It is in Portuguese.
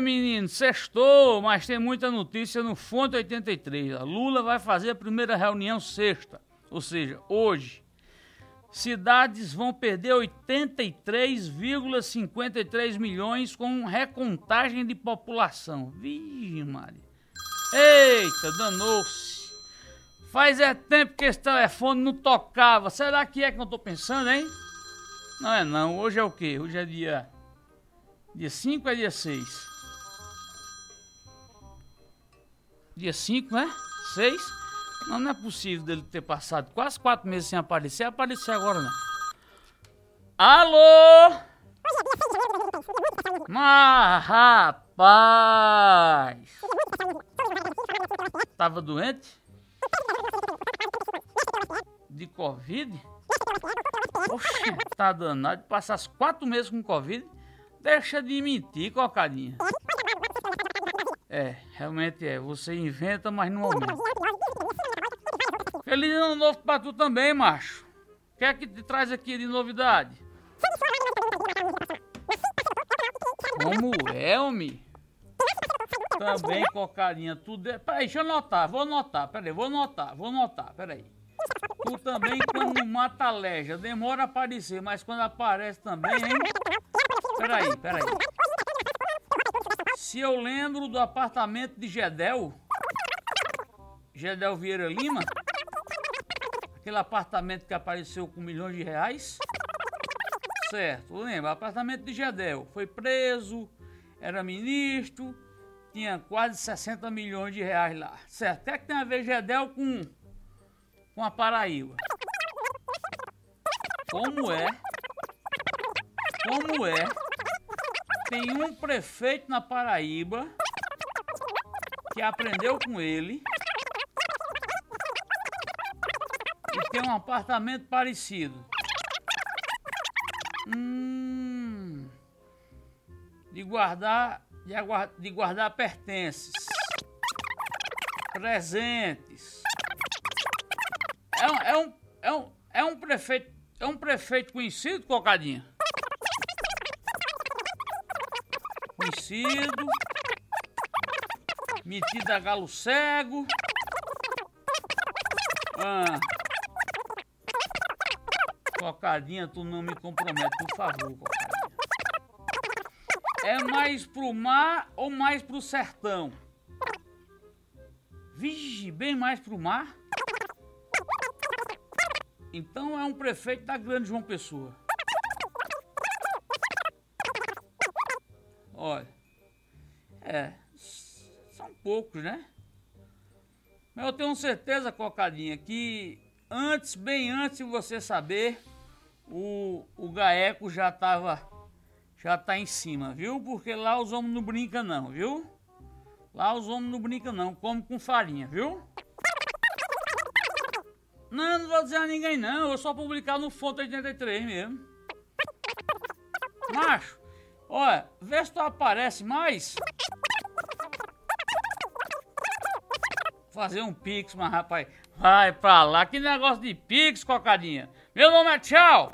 menino, sextou, mas tem muita notícia no Fonte 83. A Lula vai fazer a primeira reunião sexta, ou seja, hoje. Cidades vão perder 83,53 milhões com recontagem de população. Vixe, Maria. Eita, danou-se. Faz é tempo que esse telefone não tocava. Será que é que eu tô pensando, hein? Não é não. Hoje é o quê? Hoje é dia Dia 5 é dia 6? Dia 5, né? 6? Não, não é possível dele ter passado quase 4 meses sem aparecer. Aparecer agora não. Alô? Mas rapaz! Tava doente? De Covid? Oxi, tá danado. Passasse 4 meses com Covid. Deixa de mentir, cocadinha. É, realmente é. Você inventa, mas não aumenta. Feliz ano novo pra tu também, macho. O que é que te traz aqui de novidade? Como é, homem? Também, cocadinha, tudo é... Peraí, deixa eu anotar, vou anotar, peraí, vou anotar, vou anotar, peraí. Tu também, quando mata a leja, demora a aparecer, mas quando aparece também, hein? Peraí, peraí. Se eu lembro do apartamento de Gedel, Gedel Vieira Lima, aquele apartamento que apareceu com milhões de reais, certo, lembra, apartamento de Gedel, foi preso, era ministro, tinha quase 60 milhões de reais lá, certo, até que tem a ver Gedel com, com a Paraíba. Como é, como é tem um prefeito na Paraíba que aprendeu com ele e tem um apartamento parecido. Hum, de guardar, de, de guardar pertences, presentes. É um, é um, é um, é um prefeito, é um prefeito conhecido, Cocadinha? Conhecido, metido a galo cego. Ah. Cocadinha, tu não me compromete, por favor, Cocadinha. É mais pro mar ou mais pro sertão? Vixe, bem mais pro mar? Então é um prefeito da Grande João Pessoa. Olha, é, são poucos, né? Mas eu tenho certeza, Cocadinha, que antes, bem antes de você saber, o, o Gaeco já tava, já tá em cima, viu? Porque lá os homens não brincam não, viu? Lá os homens não brincam não, come com farinha, viu? Não, não vou dizer a ninguém não, eu só publicar no Fonte 83 mesmo. Macho, Olha, vê se tu aparece mais. Fazer um pix, mas rapaz, vai pra lá. Que negócio de pix, cocadinha. Meu nome é Tchau.